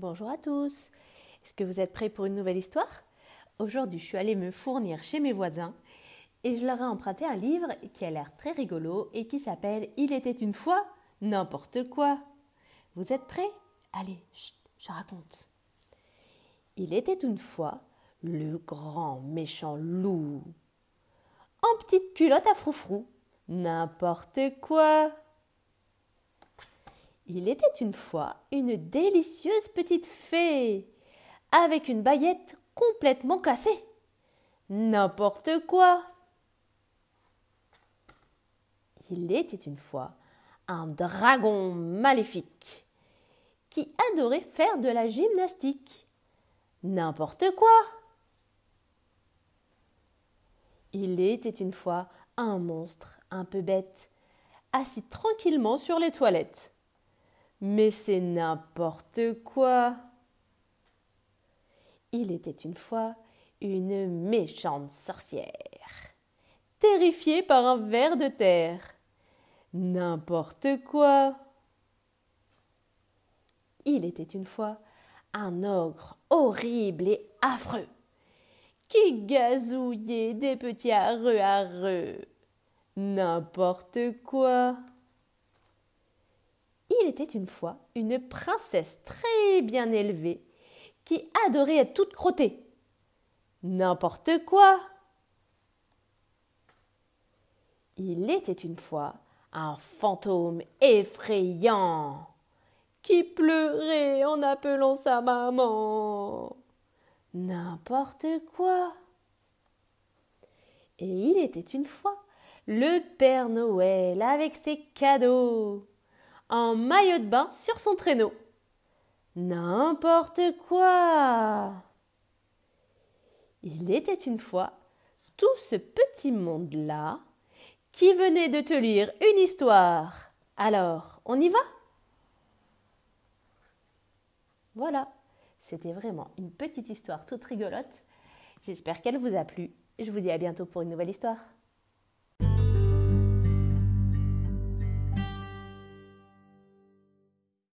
Bonjour à tous. Est-ce que vous êtes prêts pour une nouvelle histoire? Aujourd'hui, je suis allée me fournir chez mes voisins et je leur ai emprunté un livre qui a l'air très rigolo et qui s'appelle Il était une fois n'importe quoi. Vous êtes prêts? Allez, je raconte. Il était une fois le grand méchant loup. En petite culotte à froufrou, n'importe quoi. Il était une fois une délicieuse petite fée, avec une baguette complètement cassée. N'importe quoi. Il était une fois un dragon maléfique qui adorait faire de la gymnastique. N'importe quoi. Il était une fois un monstre un peu bête, assis tranquillement sur les toilettes. Mais c'est n'importe quoi. Il était une fois une méchante sorcière, terrifiée par un ver de terre. N'importe quoi. Il était une fois un ogre horrible et affreux, qui gazouillait des petits arreux arreux. N'importe quoi. Une fois une princesse très bien élevée qui adorait être toute crottée. N'importe quoi. Il était une fois un fantôme effrayant qui pleurait en appelant sa maman. N'importe quoi. Et il était une fois le Père Noël avec ses cadeaux en maillot de bain sur son traîneau. N'importe quoi. Il était une fois tout ce petit monde-là qui venait de te lire une histoire. Alors, on y va? Voilà, c'était vraiment une petite histoire toute rigolote. J'espère qu'elle vous a plu. Je vous dis à bientôt pour une nouvelle histoire.